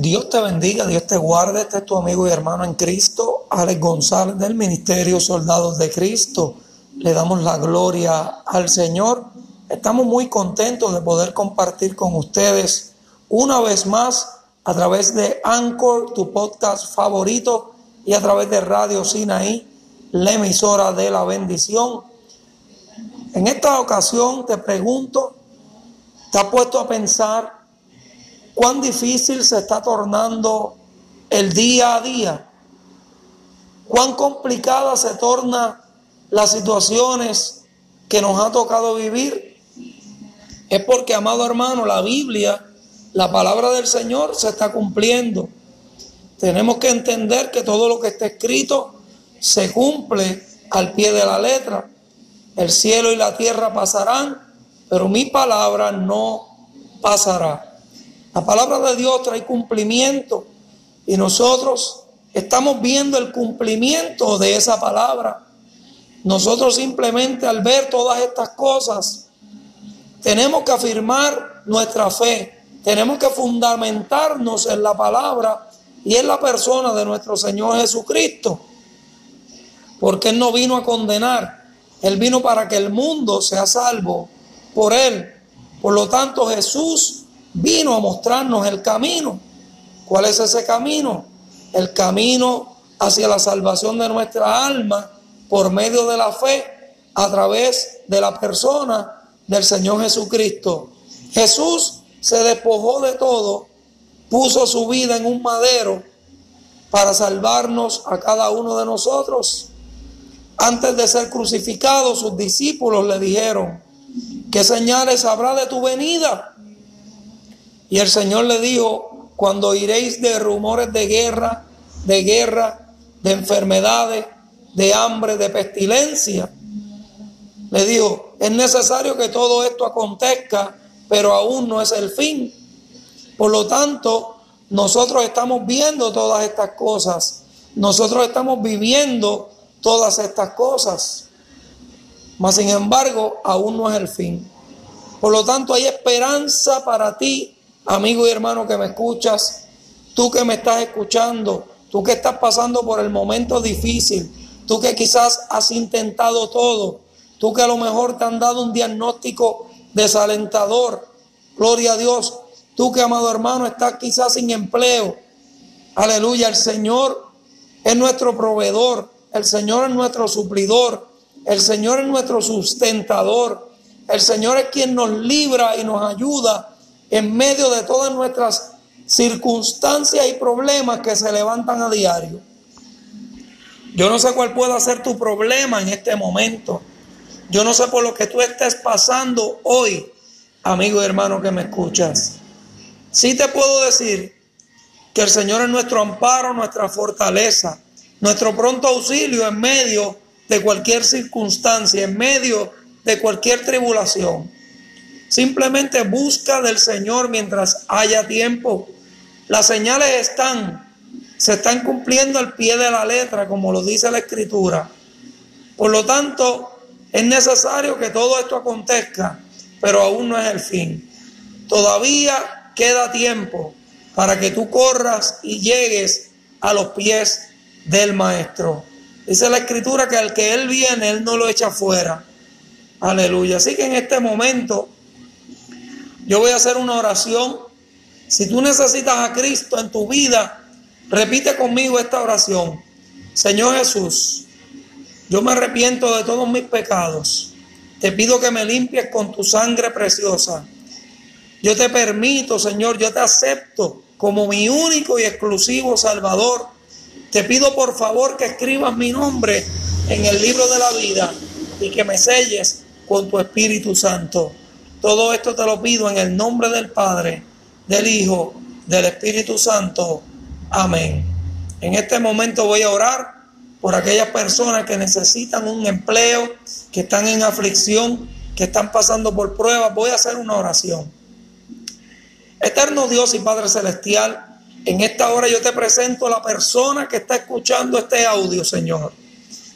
Dios te bendiga, Dios te guarde. Este es tu amigo y hermano en Cristo, Alex González del Ministerio Soldados de Cristo. Le damos la gloria al Señor. Estamos muy contentos de poder compartir con ustedes una vez más a través de Anchor, tu podcast favorito, y a través de Radio Sinaí, la emisora de la bendición. En esta ocasión te pregunto, ¿te has puesto a pensar cuán difícil se está tornando el día a día, cuán complicada se torna las situaciones que nos ha tocado vivir. Es porque, amado hermano, la Biblia, la palabra del Señor se está cumpliendo. Tenemos que entender que todo lo que está escrito se cumple al pie de la letra. El cielo y la tierra pasarán, pero mi palabra no pasará. La palabra de Dios trae cumplimiento y nosotros estamos viendo el cumplimiento de esa palabra. Nosotros simplemente al ver todas estas cosas tenemos que afirmar nuestra fe, tenemos que fundamentarnos en la palabra y en la persona de nuestro Señor Jesucristo. Porque Él no vino a condenar, Él vino para que el mundo sea salvo por Él. Por lo tanto, Jesús vino a mostrarnos el camino. ¿Cuál es ese camino? El camino hacia la salvación de nuestra alma por medio de la fe a través de la persona del Señor Jesucristo. Jesús se despojó de todo, puso su vida en un madero para salvarnos a cada uno de nosotros. Antes de ser crucificado, sus discípulos le dijeron, ¿qué señales habrá de tu venida y el Señor le dijo, cuando iréis de rumores de guerra, de guerra, de enfermedades, de hambre, de pestilencia, le dijo, es necesario que todo esto acontezca, pero aún no es el fin. Por lo tanto, nosotros estamos viendo todas estas cosas, nosotros estamos viviendo todas estas cosas, mas sin embargo, aún no es el fin. Por lo tanto, hay esperanza para ti amigo y hermano que me escuchas, tú que me estás escuchando, tú que estás pasando por el momento difícil, tú que quizás has intentado todo, tú que a lo mejor te han dado un diagnóstico desalentador, gloria a Dios, tú que amado hermano estás quizás sin empleo, aleluya, el Señor es nuestro proveedor, el Señor es nuestro suplidor, el Señor es nuestro sustentador, el Señor es quien nos libra y nos ayuda en medio de todas nuestras circunstancias y problemas que se levantan a diario. Yo no sé cuál pueda ser tu problema en este momento. Yo no sé por lo que tú estés pasando hoy, amigo y hermano que me escuchas. Sí te puedo decir que el Señor es nuestro amparo, nuestra fortaleza, nuestro pronto auxilio en medio de cualquier circunstancia, en medio de cualquier tribulación. Simplemente busca del Señor mientras haya tiempo. Las señales están, se están cumpliendo al pie de la letra, como lo dice la Escritura. Por lo tanto, es necesario que todo esto acontezca, pero aún no es el fin. Todavía queda tiempo para que tú corras y llegues a los pies del Maestro. Dice la Escritura que al que Él viene, Él no lo echa fuera. Aleluya. Así que en este momento yo voy a hacer una oración. Si tú necesitas a Cristo en tu vida, repite conmigo esta oración. Señor Jesús, yo me arrepiento de todos mis pecados. Te pido que me limpies con tu sangre preciosa. Yo te permito, Señor, yo te acepto como mi único y exclusivo Salvador. Te pido por favor que escribas mi nombre en el libro de la vida y que me selles con tu Espíritu Santo. Todo esto te lo pido en el nombre del Padre, del Hijo, del Espíritu Santo. Amén. En este momento voy a orar por aquellas personas que necesitan un empleo, que están en aflicción, que están pasando por pruebas. Voy a hacer una oración. Eterno Dios y Padre Celestial, en esta hora yo te presento a la persona que está escuchando este audio, Señor.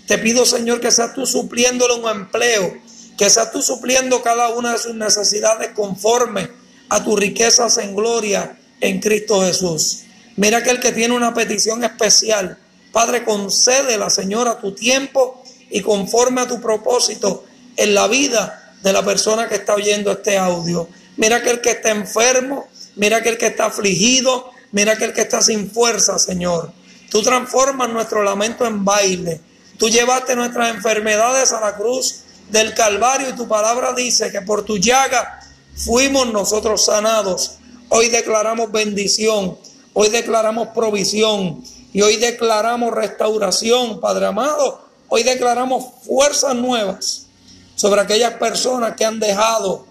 Te pido, Señor, que seas tú supliéndole un empleo, que seas tú supliendo cada una de sus necesidades conforme a tus riquezas en gloria en Cristo Jesús. Mira aquel que tiene una petición especial. Padre, concédela, Señor, a tu tiempo y conforme a tu propósito en la vida de la persona que está oyendo este audio. Mira aquel que está enfermo, mira aquel que está afligido, mira aquel que está sin fuerza, Señor. Tú transformas nuestro lamento en baile. Tú llevaste nuestras enfermedades a la cruz del Calvario y tu palabra dice que por tu llaga fuimos nosotros sanados. Hoy declaramos bendición, hoy declaramos provisión y hoy declaramos restauración, Padre amado. Hoy declaramos fuerzas nuevas sobre aquellas personas que han dejado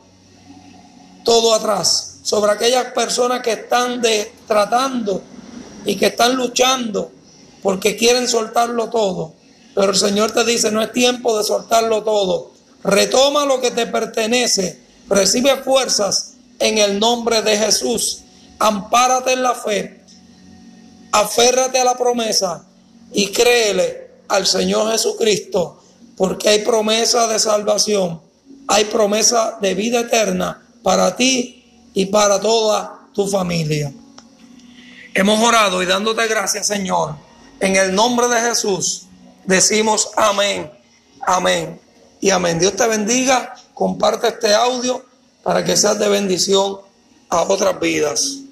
todo atrás, sobre aquellas personas que están de, tratando y que están luchando porque quieren soltarlo todo. Pero el Señor te dice, no es tiempo de soltarlo todo. Retoma lo que te pertenece. Recibe fuerzas en el nombre de Jesús. Ampárate en la fe. Aférrate a la promesa y créele al Señor Jesucristo, porque hay promesa de salvación, hay promesa de vida eterna para ti y para toda tu familia. Hemos orado y dándote gracias, Señor. En el nombre de Jesús decimos amén, amén y amén. Dios te bendiga. Comparte este audio para que seas de bendición a otras vidas.